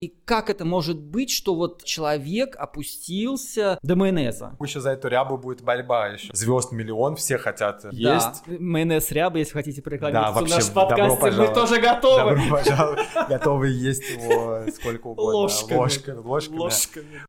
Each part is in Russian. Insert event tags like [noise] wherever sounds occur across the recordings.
И как это может быть, что вот человек опустился до майонеза? Еще за эту рябу будет борьба еще. Звезд миллион, все хотят Да, есть. майонез ряба, если хотите прорекламировать Да, вообще, наш добро подкаст, мы тоже готовы. Добро пожаловать. Готовы есть его сколько угодно. Ложками. Ложками. Ложками. Ложками.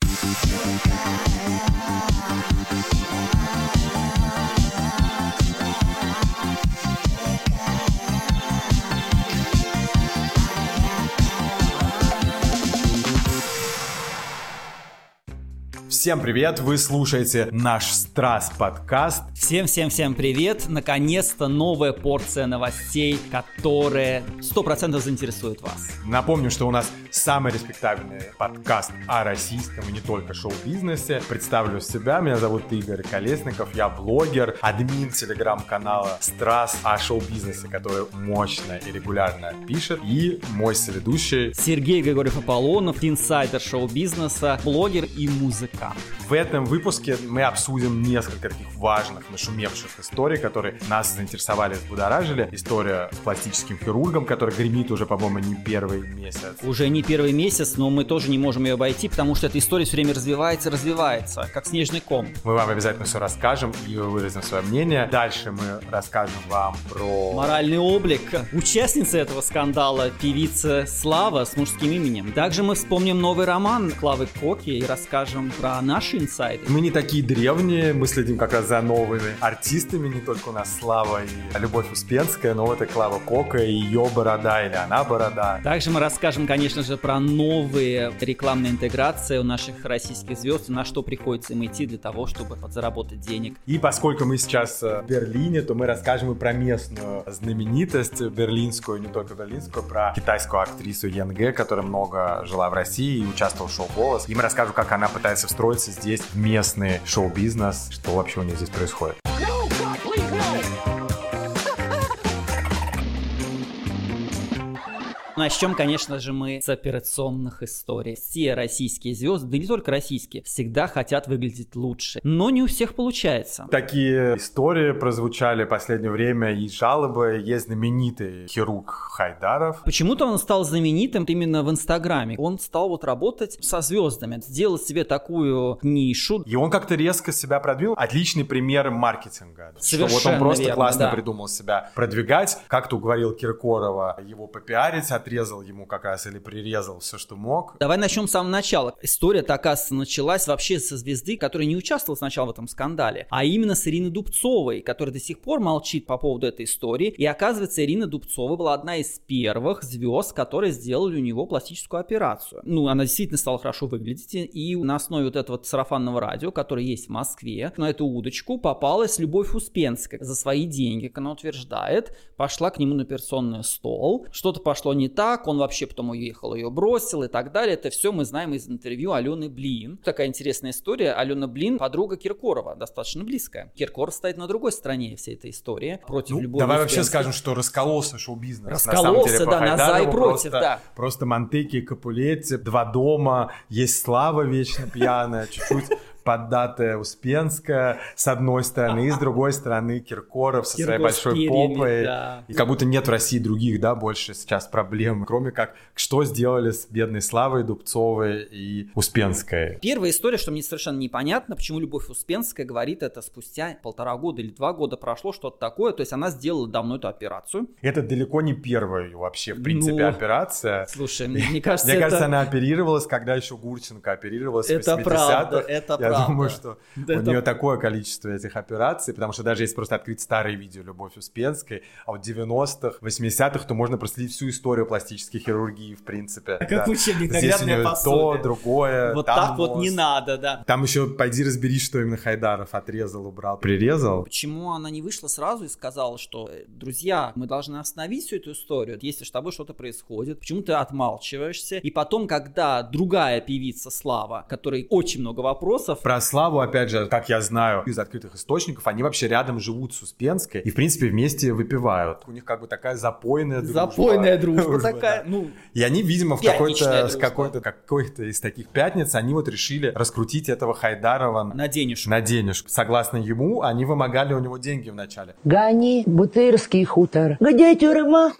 Всем привет! Вы слушаете наш Страс подкаст. Всем-всем-всем привет! Наконец-то новая порция новостей, которая 100% заинтересует вас. Напомню, что у нас самый респектабельный подкаст о российском и не только шоу-бизнесе. Представлю себя, меня зовут Игорь Колесников, я блогер, админ телеграм-канала Страс о шоу-бизнесе, который мощно и регулярно пишет, и мой соведущий. Сергей Григорьев Аполлонов, инсайдер шоу-бизнеса, блогер и музыкант. В этом выпуске мы обсудим несколько таких важных, нашумевших историй, которые нас заинтересовали, взбудоражили. История с пластическим хирургом, который гремит уже, по-моему, не первый месяц. Уже не первый месяц, но мы тоже не можем ее обойти, потому что эта история все время развивается, развивается, как снежный ком. Мы вам обязательно все расскажем и выразим свое мнение. Дальше мы расскажем вам про... Моральный облик участницы этого скандала, певица Слава с мужским именем. Также мы вспомним новый роман Клавы Коки и расскажем про наши инсайды. Мы не такие древние, мы следим как раз за новыми артистами, не только у нас Слава и Любовь Успенская, но вот и Клава Кока, и ее борода, или она борода. Также мы расскажем, конечно же, про новые рекламные интеграции у наших российских звезд, на что приходится им идти для того, чтобы подзаработать денег. И поскольку мы сейчас э, в Берлине, то мы расскажем и про местную знаменитость берлинскую, не только берлинскую, про китайскую актрису Янге, которая много жила в России и участвовала в шоу «Голос». И мы расскажем, как она пытается встроиться здесь местный шоу-бизнес, что вообще у нее здесь происходит. Начнем, конечно же, мы с операционных историй. Все российские звезды, да не только российские, всегда хотят выглядеть лучше. Но не у всех получается. Такие истории прозвучали в последнее время и жалобы. Есть знаменитый хирург Хайдаров. Почему-то он стал знаменитым именно в Инстаграме. Он стал вот работать со звездами, сделать себе такую нишу. И он как-то резко себя продвинул. Отличный пример маркетинга. что вот он Совершенно просто верно, классно да. придумал себя продвигать. Как-то уговорил Киркорова его попиарить, отрезал ему как раз или прирезал все, что мог. Давай начнем с самого начала. История-то, оказывается, началась вообще со звезды, которая не участвовала сначала в этом скандале, а именно с Ириной Дубцовой, которая до сих пор молчит по поводу этой истории. И оказывается, Ирина Дубцова была одна из первых звезд, которые сделали у него пластическую операцию. Ну, она действительно стала хорошо выглядеть, и на основе вот этого сарафанного радио, которое есть в Москве, на эту удочку попалась Любовь Успенская. За свои деньги, как она утверждает, пошла к нему на операционный стол. Что-то пошло не так, он вообще потом уехал, ее бросил и так далее. Это все мы знаем из интервью Алены Блин. Такая интересная история. Алена Блин, подруга Киркорова, достаточно близкая. Киркоров стоит на другой стороне всей этой истории, против Ну, любой давай вообще скажем, что раскололся шоу-бизнес. Раскололся, на деле, да, на за и против, просто, да. Просто Монтеки, Капулетти, два дома, есть Слава вечно пьяная, чуть-чуть поддатая Успенская с одной стороны, и с другой стороны Киркоров со своей Киркоров большой перьями, попой. да. И как будто нет в России других, да, больше сейчас проблем, кроме как, что сделали с бедной Славой Дубцовой и Успенской. Первая история, что мне совершенно непонятно, почему Любовь Успенская говорит это спустя полтора года или два года прошло, что-то такое. То есть она сделала давно эту операцию. Это далеко не первая вообще, в принципе, Ну, операция. Слушай, мне кажется, Мне это... кажется, она оперировалась, когда еще Гурченко оперировалась Это в 80-х. правда, это Я правда. думаю, что Да, у это- нее такое количество этих операций, потому что даже если просто открыть старые видео Любовь Успенской, а вот 90-х, 80-х, то можно проследить всю историю пластической хирургии, в принципе. Как Да. учебник, Здесь у нее то, пособие. другое, Вот там так вот не надо, да. Там еще пойди разберись, что именно Хайдаров отрезал, убрал, прирезал. Почему она не вышла сразу и сказала, что, э, друзья, мы должны остановить всю эту историю, если с тобой что-то происходит, почему ты отмалчиваешься? И потом, когда другая певица Слава, которой очень много вопросов, Про Славу, опять же, как я знаю из открытых источников, они вообще рядом живут с Успенской и, в принципе, вместе выпивают. У них как бы такая запойная дружба. запойная дружба [laughs] Дружба, такая, да. ну, И они, видимо, в какой-то, с какой-то, какой-то из таких пятниц, они вот решили раскрутить этого Хайдарова на денежку. на денежку. Согласно ему, они вымогали у него деньги вначале. Гони, Бутырский хутор. Где тюрьма? [laughs]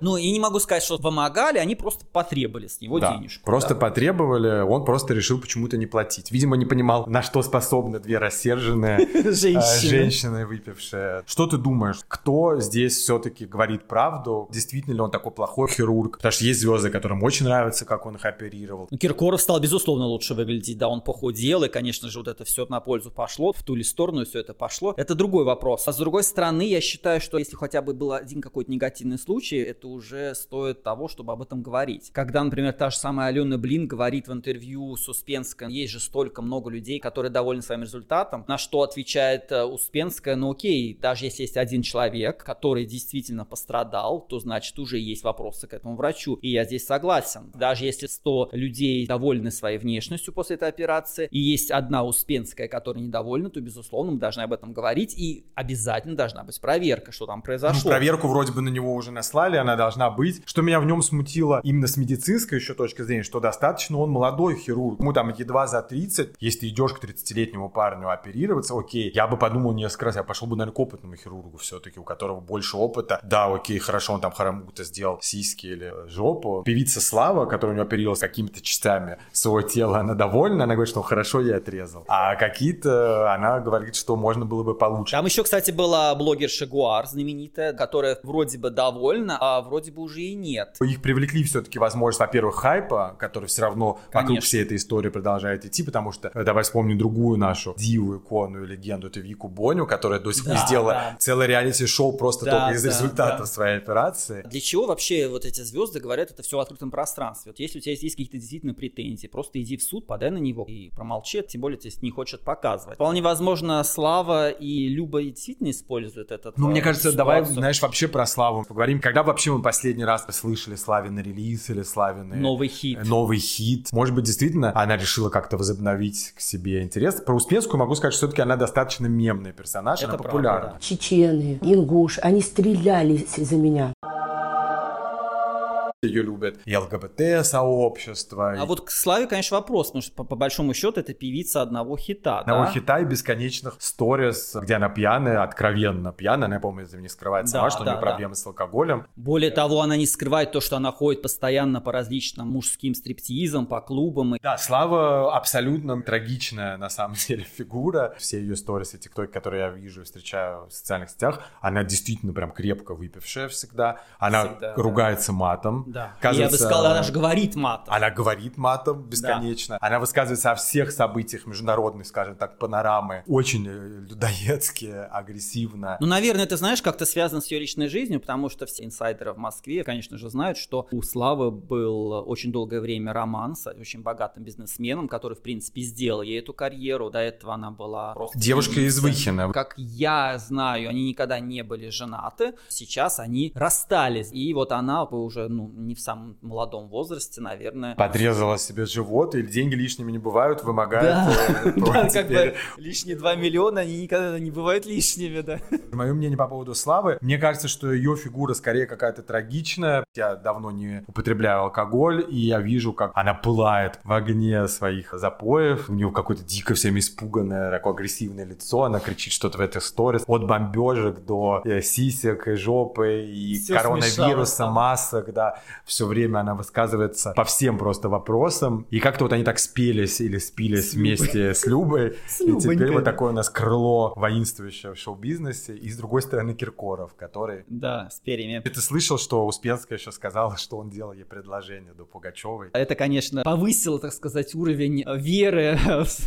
Ну, и не могу сказать, что помогали, они просто потребовали с него Да, денежку. Просто да. потребовали, он просто решил почему-то не платить. Видимо, не понимал, на что способны две рассерженные [laughs] э, Женщины. женщины, выпившие. Что ты думаешь, кто здесь все-таки говорит правду? Действительно ли он такой плохой хирург? Потому что есть звезды, которым очень нравится, как он их оперировал. Ну, Киркоров стал, безусловно, лучше выглядеть. Да, он похудел, и, конечно же, вот это все на пользу пошло, в ту ли сторону все это пошло. Это другой вопрос. А с другой стороны, я считаю, что если хотя бы был один какой-то негативный случай, это уже стоит того, чтобы об этом говорить. Когда, например, та же самая Алена Блин говорит в интервью с Успенской, есть же столько много людей, которые довольны своим результатом, на что отвечает э, Успенская, ну окей, даже если есть один человек, который действительно пострадал, то значит уже есть вопросы к этому врачу. И я здесь согласен. Даже если 100 людей довольны своей внешностью после этой операции, и есть одна Успенская, которая недовольна, то, безусловно, мы должны об этом говорить, и обязательно должна быть проверка, что там Ну, произошло. проверку вроде бы на него уже наслали, она должна быть. Что меня в нем смутило именно с медицинской еще точки зрения, что достаточно он молодой хирург. Ему там едва за 30. Если идешь к 30-летнему парню оперироваться, окей, я бы подумал несколько раз, я пошел бы, наверное, к опытному хирургу все-таки, у которого больше опыта. Да, окей, хорошо, он там хромуто сделал сиськи или жопу. Певица Слава, которая у него оперировалась какими-то частями своего тела, она довольна, она говорит, что хорошо я отрезал. А какие-то, она говорит, что можно было бы получше. Там еще, кстати, была блогерша Гуар знаменитая, которая вроде бы довольна, а вроде бы уже и нет. Их привлекли все-таки возможность, во-первых, хайпа, который все равно вокруг Конечно. всей этой истории продолжает идти, потому что э, давай вспомним другую нашу диву, икону и легенду, это Вику Боню, которая до сих пор Да, сделала да. целое реалити-шоу просто Да, только из да, результата да. своей операции. Для чего вообще вот эти звезды говорят это все в открытом пространстве? Вот если у тебя есть какие-то действительно претензии, просто иди в суд, подай на него и промолчи, тем более если не хочет показывать. Вполне возможно, Слава и Люба действительно используют этот Ну, мне э, кажется, давай, ситуацию. знаешь, вообще про Славу поговорим. Когда вообще мы последний раз слышали Славины релиз или Славины Новый хит. э, новый хит? Может быть, действительно, она решила как-то возобновить к себе интерес. Про Успенскую могу сказать, что все-таки она достаточно мемный персонаж, Это она правда, популярна. да. чечены, ингуш, они стрелялись за меня. Ее любят и ЛГБТ-сообщество, А вот к Славе, конечно, вопрос, потому что по, по большому счету это певица одного хита, Одного да? хита и бесконечных сторис, где она пьяная, откровенно пьяная. Она, я помню, это не скрывает сама, Да, что у да, нее да. проблемы с алкоголем. Более того, она не скрывает то, что она ходит постоянно по различным мужским стриптизам, по клубам. И Да, Слава абсолютно трагичная, на самом [laughs] деле, фигура. Все ее сторисы, тиктоки, которые я вижу и встречаю в социальных сетях, она действительно прям крепко выпившая всегда. Она Всегда, да. ругается матом. Да. Я бы Оказывается, сказал, она же говорит матом. Она говорит матом бесконечно. Она высказывается о всех событиях международных, скажем так, панорамы. Очень э, людоедски, агрессивно. Ну, наверное, это, знаешь, как-то связано с ее личной жизнью, потому что все инсайдеры в Москве, конечно же, знают, что у Славы был очень долгое время роман с очень богатым бизнесменом, который, в принципе, сделал ей эту карьеру. До этого она была просто... Девушка из. Выхина. Как я знаю, они никогда не были женаты. Сейчас они расстались. И вот она уже, ну, не в самом молодом возрасте, наверное... Подрезала себе живот, или деньги лишними не бывают, вымогает. Да, э, [laughs] да, как бы лишние 2 миллиона, они никогда не бывают лишними, да. Мое мнение по поводу Славы. Мне кажется, что ее фигура скорее какая-то трагичная. Я давно не употребляю алкоголь, и я вижу, как она пылает в огне своих запоев. У нее какое-то дико всем испуганное, такое агрессивное лицо. Она кричит что-то в этой сторис. От бомбежек до э, сисек и жопы, и Всё коронавируса, масок, да. Все время она высказывается по всем просто вопросам. И как-то вот они так спелись или спились С вместе с Любой. С И теперь вот такое у нас крыло воинствующее в шоу-бизнесе. И с другой стороны Киркоров, который... Да, с перьями. Ты слышал, что Успенская еще сказала, что он делал ей предложение до Пугачевой? Это, конечно, повысило, так сказать, уровень веры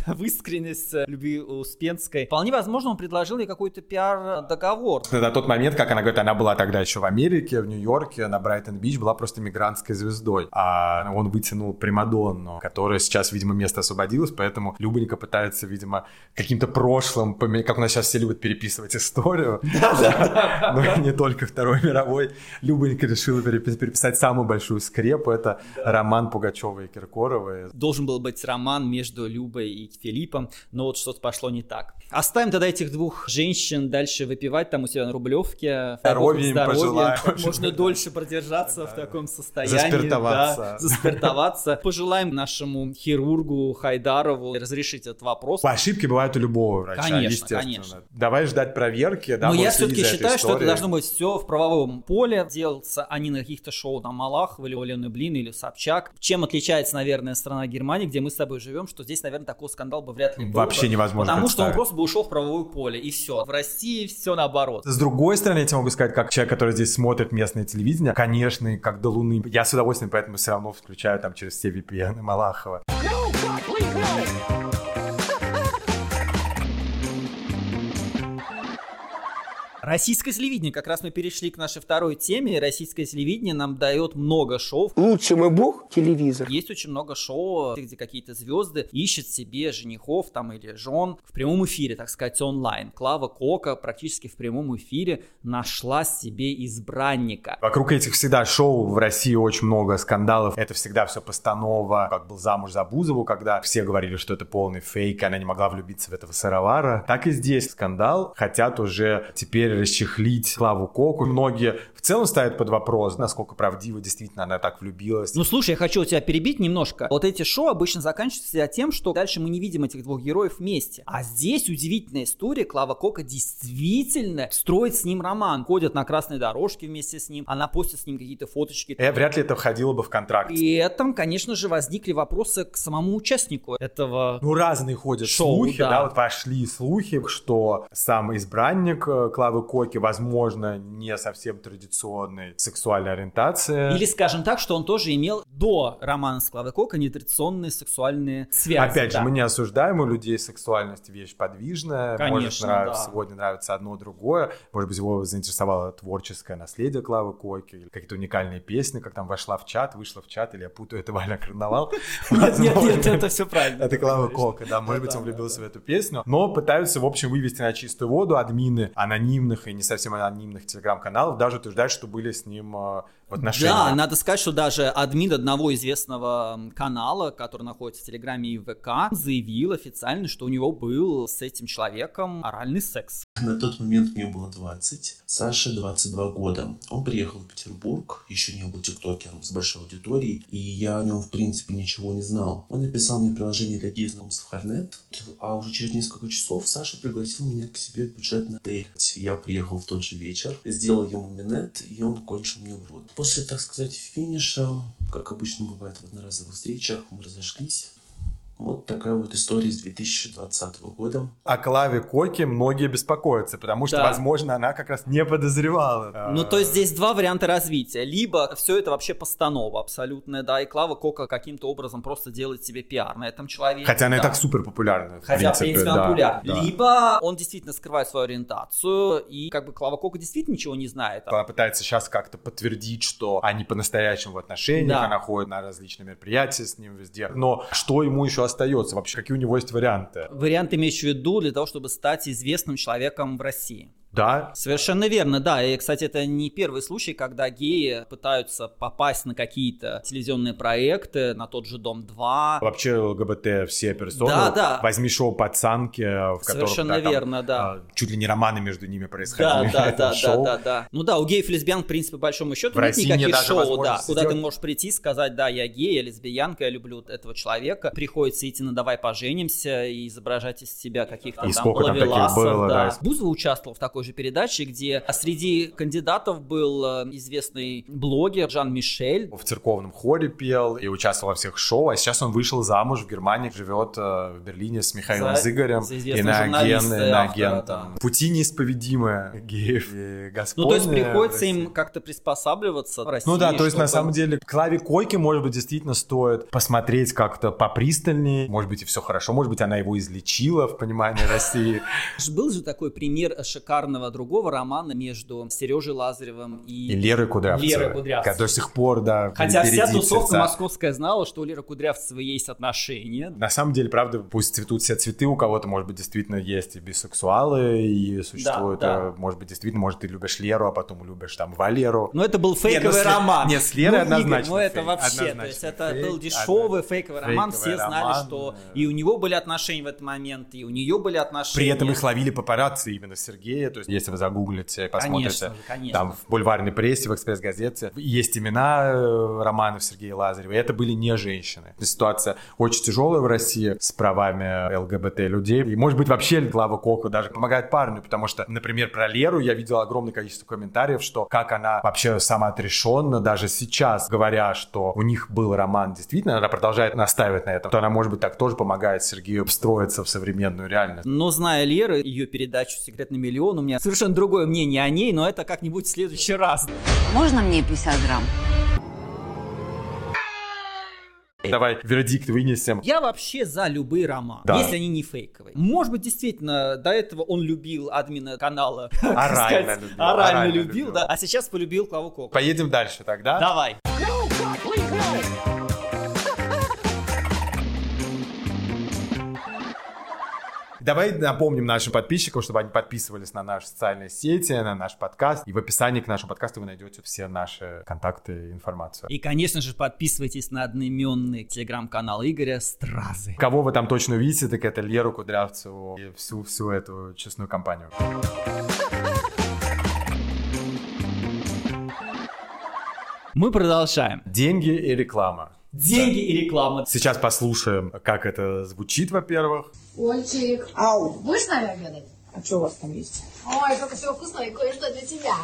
в искренность любви Успенской. Вполне возможно, он предложил ей какой-то пиар-договор. На тот момент, как она говорит, она была тогда еще в Америке, в Нью-Йорке, на Брайтон-Бич, была просто мигрантской звездой. А он вытянул Примадонну, которая сейчас, видимо, место освободилось, поэтому Любонька пытается, видимо, каким-то прошлым, как у нас сейчас все любят переписывать историю, [laughs] но не только Второй мировой, Любонька решила перепис- переписать самую большую скрепу, это роман Пугачева и Киркоровой. Должен был быть роман между Любой и Филиппом, но вот что-то пошло не так. Оставим тогда этих двух женщин дальше выпивать там у себя на Рублевке. Здоровья им пожелаем. Можно дольше продержаться в таком состоянии. Заспиртоваться. Да, заспиртоваться. Пожелаем нашему хирургу Хайдарову разрешить этот вопрос. Ошибки бывают у любого врача, Конечно, естественно. конечно. Давай ждать проверки. Да, Но я все-таки считаю, что это должно быть все в правовом поле. Делаться они на каких-то шоу на Малахова или Олены Блин или Собчак. Чем отличается, наверное, страна Германии, где мы с тобой живем, что здесь, наверное, такой скандал бы вряд ли был. Вообще невозможно Потому что он представить. Просто бы ушел в правовое поле, и все. В России все наоборот. С другой стороны, я тебе могу сказать, как человек, который здесь смотрит местное телевидение, конечно, как до Луны. Я с удовольствием поэтому все равно включаю там через все VPN Малахова. Российское телевидение, как раз мы перешли к нашей второй теме. Российское телевидение нам дает много шоу. Лучший мой бог – телевизор. Есть очень много шоу, где какие-то звезды ищут себе женихов там или жен в прямом эфире, так сказать, онлайн. Клава Кока практически в прямом эфире нашла себе избранника. Вокруг этих всегда шоу в России очень много скандалов. Это всегда все постанова. Как был замуж за Бузову, когда все говорили, что это полный фейк, и она не могла влюбиться в этого сыровара. Так и здесь скандал. Хотят уже теперь расчехлить Клаву Коку. Многие целом ставят под вопрос, насколько правдиво действительно она так влюбилась. Ну слушай, я хочу тебя перебить немножко. Вот эти шоу обычно заканчиваются тем, что дальше мы не видим этих двух героев вместе. А здесь удивительная история. Клава Кока действительно строит с ним роман. Ходят на красной дорожке вместе с ним. Она постит с ним какие-то фоточки. Э, вряд ли это входило бы в контракт. При этом, конечно же, возникли вопросы к самому участнику этого Ну, разные ходят Шоу, слухи, да. да. вот пошли слухи, что сам избранник э, Клавы Коки, возможно, не совсем традиционной сексуальной ориентации. Или, скажем так, что он тоже имел до романа с Клавой Кока нетрадиционные сексуальные связи. Опять да. же, мы не осуждаем, у людей сексуальность вещь подвижная. Может, Конечно, нравится, да. сегодня нравится одно, другое. Может быть, его заинтересовало творческое наследие Клавы Коки, или какие-то уникальные песни, как там вошла в чат, вышла в чат, или я путаю, это Валя Карнавал. [laughs] Нет, нет, нет, это все правильно. Это Клава Кока, да, может быть, он влюбился в эту песню. Но пытаются, в общем, вывести на чистую воду админы анонимных и не совсем анонимных телеграм-каналов, даже утверждают, что были с ним э, в отношениях. Да, надо сказать, что даже админ одного известного канала, который находится в Телеграме и ВК, заявил официально, что у него был с этим человеком оральный секс. На тот момент мне было 20, Саше 22 года. Он приехал в Петербург, еще не был тиктокером с большой аудиторией, и я о нем, в принципе, ничего не знал. Он написал мне приложение для гей-знакомств Харнет, а уже через несколько часов Саша пригласил меня к себе в бюджетный отель. Я приехал в тот же вечер, сделал ему минет, и он кончил мне в рот. После, так сказать, финиша, как обычно бывает в одноразовых встречах, мы разошлись. Вот такая вот история с 2020 года. О Клаве Коке многие беспокоятся, потому что, Да. возможно, она как раз не подозревала. Ну, то есть здесь два варианта развития. Либо все это вообще постанова абсолютная, да, и Клава Кока каким-то образом просто делает себе пиар на этом человеке. Хотя она и да. так супер популярна. Хотя, в принципе, принципе, да, она популярна. да. Либо он действительно скрывает свою ориентацию, и как бы Клава Кока действительно ничего не знает. Она пытается сейчас как-то подтвердить, что они по-настоящему в отношениях, Да. она ходит на различные мероприятия с ним везде. Но что ему еще остается вообще? Какие у него есть варианты? Вариант имеешь в виду для того, чтобы стать известным человеком в России. Да, Совершенно верно, да. И, кстати, это не первый случай, когда геи пытаются попасть на какие-то телевизионные проекты, на тот же Дом-2. вообще ЛГБТ все персоны. Да, да. Возьми шоу «Пацанки», в котором Совершенно да, там, верно, да. чуть ли не романы между ними происходили. да, [laughs] да, да, шоу. да, да. Ну да, у геев лесбиян, в принципе, по большому счету В нет России нет никаких даже шоу, да, возможности куда ты сделать. можешь прийти и сказать, да, я гей, я лесбиянка, я люблю этого человека. Приходится идти на «Давай поженимся» и изображать из себя каких-то И там ловеласов, было, да. да. Бузова участвовал в такой же передаче, где среди кандидатов был э, известный блогер Жан Мишель. В церковном хоре пел и участвовал во всех шоу, а сейчас он вышел замуж в Германии, живет э, в Берлине с Михаилом За- Зыгорем за и на и автора, агентом. Пути неисповедимы геев и. Ну, то есть приходится им как-то приспосабливаться в России. Ну да, то есть на самом деле Клаве Койке, может быть, действительно стоит посмотреть как-то попристальнее. Может быть, и все хорошо. Может быть, она его излечила в понимании России. [laughs] Был же такой пример главного другого романа между Сережей Лазаревым и, И Леры Кудрявцевой. Лерой Кудрявцевой. До сих пор, да, Хотя вся тусовка сердца. московская знала, что у Леры Кудрявцевой есть отношения. На самом деле, правда, пусть цветут все цветы, у кого-то, может быть, действительно есть и бисексуалы, и существует, Да, э, может быть, действительно, может, ты любишь Леру, а потом любишь там Валеру. Но это был фейковый ну, с Ле- роман. нет, с Лерой ну, Игорь, однозначно ну это фейк, вообще, то однозначно есть это фейк, был дешевый одно- фейковый роман, все фейковый знали, роман, что э. и у него были отношения в этот момент, и у нее были отношения. При этом их ловили папарацци именно Сергея, то есть если вы загуглите, посмотрите, Конечно конечно. там в бульварной прессе, в экспресс-газете, есть имена э, романов Сергея Лазарева, и это были не женщины. Ситуация очень тяжелая в России с правами ЛГБТ людей, и может быть вообще Глава Кока даже помогает парню, потому что, например, про Леру я видел огромное количество комментариев, что как она вообще самоотрешенно, даже сейчас, говоря, что у них был роман, действительно, она продолжает настаивать на этом, то она, может быть, так тоже помогает Сергею встроиться в современную реальность. Но зная Леры, ее передачу «Секрет на миллион», у меня совершенно другое мнение о ней, но это как-нибудь в следующий раз. Можно мне 50 грамм? Давай вердикт вынесем. Я вообще за любые романы, Да. если они не фейковые. Может быть, действительно, до этого он любил админа канала. [laughs] Орально сказать, любил, Орально орально любил, любил. да. А сейчас полюбил Клаву Коку. Поедем дальше тогда. Давай. Давай напомним нашим подписчикам, чтобы они подписывались на наши социальные сети, на наш подкаст. И в описании к нашему подкасту вы найдете все наши контакты и информацию. И, конечно же, подписывайтесь на одноименный телеграм-канал Игоря Стразы. Кого вы там точно увидите, так это Леру Кудрявцеву и всю, всю эту честную компанию. Мы продолжаем. Деньги и реклама. Деньги и реклама. Сейчас послушаем, как это звучит, во-первых. Ольчик, Ау, будешь с нами обедать? а что у вас там есть? Ой, как все вкусно и кое-что для тебя.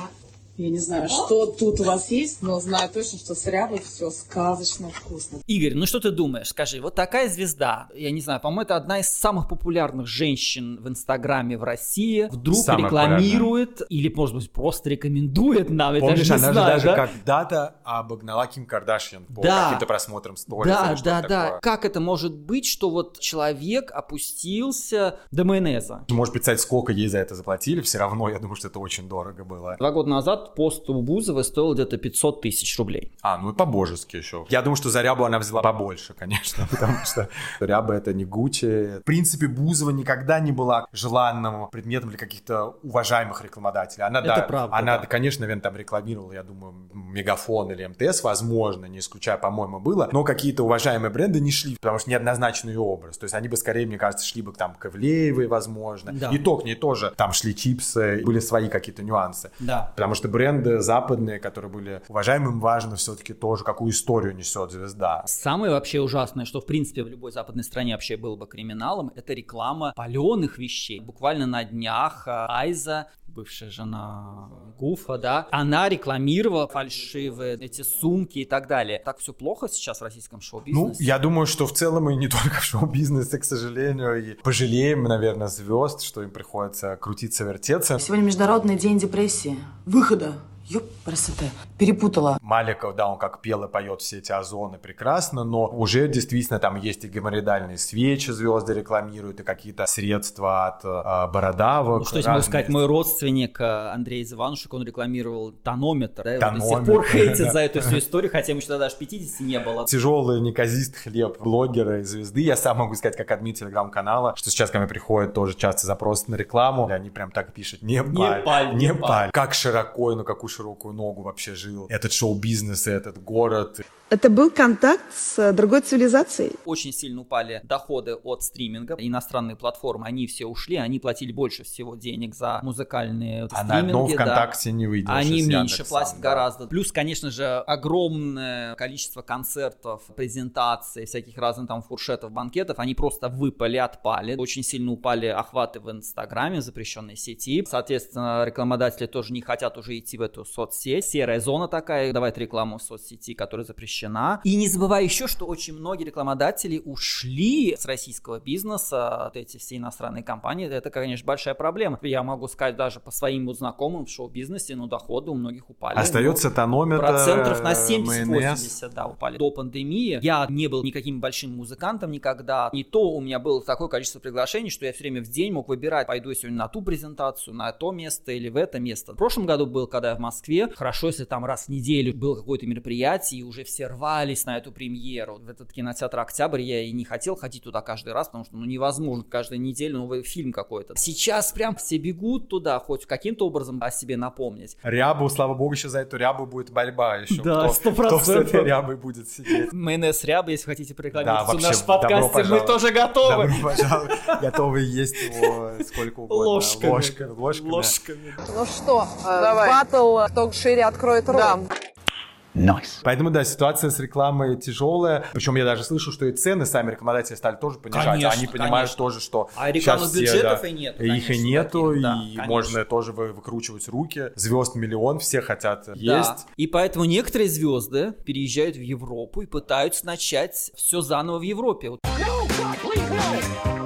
Я не знаю, что тут у вас есть, но знаю точно, что с рябой все сказочно вкусно. Игорь, ну что ты думаешь? Скажи, вот такая звезда, я не знаю, по-моему, это одна из самых популярных женщин в Инстаграме в России, вдруг Самая рекламирует или, может быть, просто рекомендует нам, я Помнишь, даже не она знаю, же даже да? когда-то обогнала Ким Кардашьян по Да. каким-то просмотрам сторис Да, да, да. такое. Как это может быть, что вот человек опустился до майонеза? Можешь представить, сколько ей за это заплатили, все равно, я думаю, что это очень дорого было. Два года назад пост у Бузовой стоил где-то 500 тысяч рублей. А, ну и по-божески еще. Я думаю, что за Рябу она взяла побольше, конечно, [laughs] потому что Ряба это не Гуччи. В принципе, Бузова никогда не была желанным предметом для каких-то уважаемых рекламодателей. Она, Это да, правда, она, да. конечно, наверное, там рекламировала, я думаю, Мегафон или МТС, возможно, не исключая, по-моему, было, но какие-то уважаемые бренды не шли, потому что неоднозначный ее образ. То есть они бы скорее, мне кажется, шли бы там к Ивлеевой, возможно. Да. И то к ней тоже. Там шли чипсы, были свои какие-то нюансы. Да. Потому что бренды западные, которые были уважаемым, важно все-таки тоже, какую историю несет звезда. Самое вообще ужасное, что в принципе в любой западной стране вообще было бы криминалом, это реклама паленых вещей. Буквально на днях а, Айза, бывшая жена Гуфа, да, она рекламировала фальшивые эти сумки и так далее. Так все плохо сейчас в российском Ну, шоу-бизнесе? я думаю, что в целом и не [laughs] только в шоу-бизнесе, к сожалению, и пожалеем, наверное, звезд, что им приходится крутиться, вертеться. Сегодня Международный день депрессии. Выхода. Ёп, красота. Перепутала. Маликов, да, он как пел и поет все эти озоны прекрасно, но уже действительно там есть и геморроидальные свечи звезды рекламируют, и какие-то средства от э, бородавок. Ну, что я могу сказать, мой родственник э, Андрей Заваншик, он рекламировал тонометр, да, вот до сих Тонометр, пор хейтит [laughs] за эту всю историю, хотя ему еще тогда аж 50 не было. Тяжелый неказистый хлеб блогера и звезды. Я сам могу сказать, как админ телеграм-канала, что сейчас ко мне приходят тоже часто запросы на рекламу. И они прям так пишут, не паль, паль, не паль». паль. Как широко и на какую широкую ногу вообще жил этот шоу-бизнес, и этот город. Это был контакт с э, другой цивилизацией. Очень сильно упали доходы от стриминга. Иностранные платформы, они все ушли, они платили больше всего денег за музыкальные А на стриминги. одном да. ВКонтакте не выйдешь. Они меньше платят да. гораздо. Плюс, конечно же, огромное количество концертов, презентаций, всяких разных там фуршетов, банкетов, они просто выпали, отпали. Очень сильно упали охваты в Инстаграме, запрещенной сети. Соответственно, рекламодатели тоже не хотят уже идти в эту соцсеть. Серая зона такая, давать рекламу в соцсети, которая запрещена. Запрещена. И не забывай еще, что очень многие рекламодатели ушли с российского бизнеса, от эти все иностранные компании. Это, конечно, большая проблема. Я могу сказать даже по своим вот знакомым в шоу-бизнесе, ну, доходы у многих упали. Остается тонометр, Процентов на э, майонез. 70-80, да, упали. До пандемии я не был никаким большим музыкантом никогда. Не то у меня было такое количество приглашений, что я все время в день мог выбирать, пойду я сегодня на ту презентацию, на то место или в это место. В прошлом году был, когда я в Москве, хорошо, если там раз в неделю было какое-то мероприятие, и уже все рвались на эту премьеру. В этот кинотеатр «Октябрь» я и не хотел ходить туда каждый раз, потому что ну невозможно каждую неделю новый фильм какой-то. Сейчас прям все бегут туда, хоть каким-то образом о себе напомнить. Рябу, слава богу, еще за эту рябу будет борьба еще. Да, сто кто с этой процентов. рябой будет сидеть. Майонез ряба, если хотите Да, порекламировать вообще, наш добро подкаст, мы тоже готовы. Добро пожаловать. Готовы есть его сколько угодно. Ложками. Ложками. Ложками. Ложками. Ну что, батл, кто шире откроет рот. Да. Поэтому, да, ситуация с рекламой тяжелая. Причем я даже слышу, что и цены сами рекламодатели стали тоже понижать. Конечно, Они понимают конечно. тоже, что А рекламных все, бюджетов да, и нету, Их и конечно, нету, таких, да, и конечно. можно тоже вы- выкручивать руки. Звезд миллион, все хотят Да. есть. И поэтому некоторые звезды переезжают в Европу и пытаются начать все заново в Европе. Вот У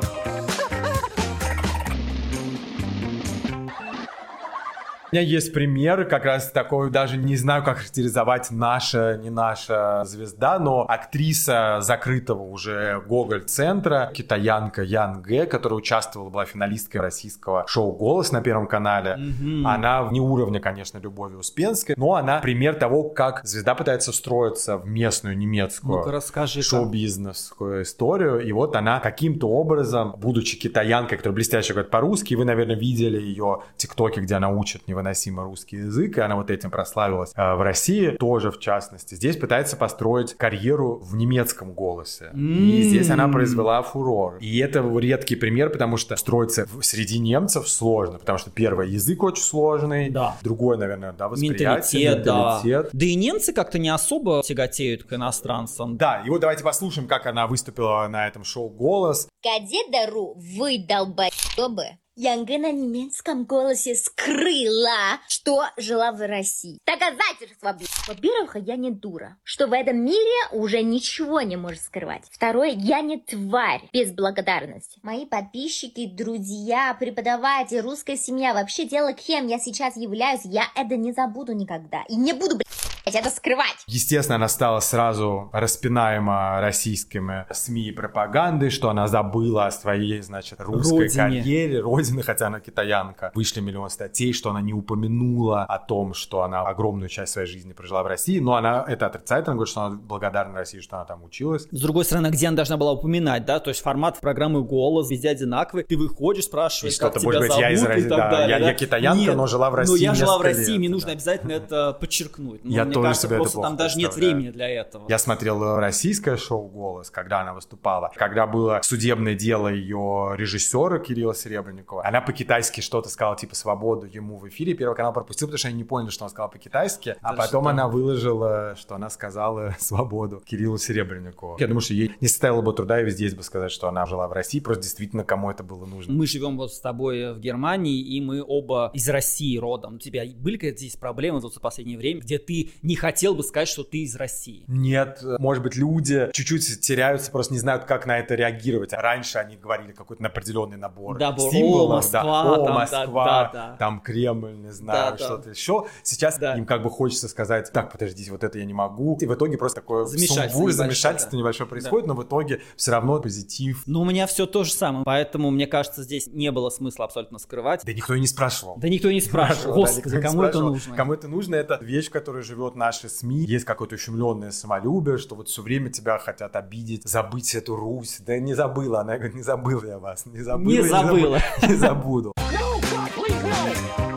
меня есть пример, как раз такой, даже не знаю, как характеризовать наша, не наша звезда, но актриса закрытого уже Гоголь-центра, китаянка Ян Гэ, которая участвовала, была финалисткой российского шоу «Голос» на Первом канале. Она вне уровня, конечно, Любови Успенской, но она пример того, как звезда пытается встроиться в местную немецкую расскажи. шоу-бизнесскую историю. И вот она каким-то образом, будучи китаянкой, которая блестяще говорит по-русски, вы, наверное, видели ее тиктоки, где она учит невыносимо русский язык, и она вот этим прославилась э, в России, тоже в частности. Здесь пытается построить карьеру в немецком голосе. И здесь она произвела фурор. И это редкий пример, потому что строиться среди немцев сложно, потому что первый язык очень сложный, Да. другое, наверное, да, восприятие, Менталитет, да. менталитет. Да и немцы как-то не особо тяготеют к иностранцам. Да, и вот давайте послушаем, как она выступила на этом шоу «Голос». Кадедару вы долбоебы. Янга на немецком голосе скрыла, что жила в России. Доказательства, блядь. Во-первых, я не дура, что в этом мире уже ничего не может скрывать. Второе, я не тварь без благодарности. Мои подписчики, друзья, преподаватели, русская семья, вообще дело кем я сейчас являюсь, я это не забуду никогда. И не буду, блядь, это скрывать. Естественно, она стала сразу распинаема российскими СМИ и пропагандой, что она забыла о своей, значит, русской Родине. карьере, родины, хотя она китаянка. Вышли миллион статей, что она не упомянула о том, что она огромную часть своей жизни прожила в России, но она это отрицает, она говорит, что она благодарна России, что она там училась. С другой стороны, где она должна была упоминать, да, то есть формат программы «Голос» везде одинаковый, ты выходишь, И спрашиваешь, как что-то, тебя быть, зовут я из и России, так да, далее, я- да? я китаянка, Нет, но жила в Ну, России я жила в России, лет, мне нужно да. обязательно это подчеркнуть. Ну, Я тоже кажется, это просто плохо там даже нет времени для этого. Я смотрел российское шоу «Голос», когда она выступала. Когда было судебное дело ее режиссера Кирилла Серебренникова, она по-китайски что-то сказала, типа «свободу» ему в эфире. Первый канал пропустил, потому что они не поняли, что она сказала по-китайски. А потом она выложила, что она сказала [laughs] «свободу» Кириллу Серебренникову. Я думаю, что ей не составило бы труда и здесь бы сказать, что она жила в России. Просто действительно, кому это было нужно. Мы живем вот с тобой в Германии, и мы оба из России родом. У тебя были какие-то здесь проблемы вот за последнее время, где ты не хотел бы сказать, что ты из России? Нет, может быть, люди чуть-чуть теряются, просто не знают, как на это реагировать. Раньше они говорили какой-то определенный набор Да, символов. «О, Москва», да, «О, там, да, Москва», да, да. там Кремль, не знаю, Да, да. что-то еще. Сейчас Да. им как бы хочется сказать, так, подождите, вот это я не могу. И в итоге просто такое Замешательство сумбур, небольшое, замешательство да. небольшое происходит, но в итоге все равно позитив. Ну, у меня все то же самое, поэтому, мне кажется, здесь не было смысла абсолютно скрывать. Да никто и не спрашивал. Да никто и не спрашивал. [laughs] Да, Господи, не кому это нужно? Кому это нужно, это вещь, в которой живет наши СМИ. Есть какое-то ущемленное самолюбие, что вот все время тебя хотят обидеть, забыть эту Русь. Да не забыла, она говорит, не забыла я вас, не забыла. Не забыла. Не забуду. [laughs]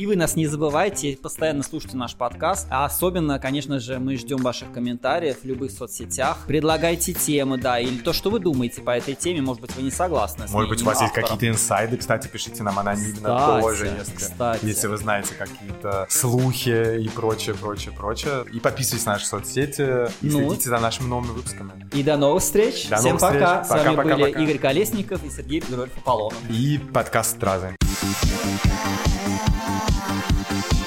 И вы нас не забывайте, постоянно слушайте наш подкаст. А особенно, конечно же, мы ждем ваших комментариев в любых соцсетях. Предлагайте темы, да, или то, что вы думаете по этой теме. Может быть, вы не согласны с Может быть, у вас есть какие-то инсайды, кстати, пишите нам анонимно Кстати, тоже, если, кстати. если вы знаете какие-то слухи и прочее, прочее, прочее. И подписывайтесь на наши соцсети и Ну. следите за нашими новыми выпусками. И до новых встреч. До Всем новых пока. встреч. С вами Пока, были пока. Игорь Колесников и Сергей Петрович Аполлонов. И подкаст «Стразы». Thank you.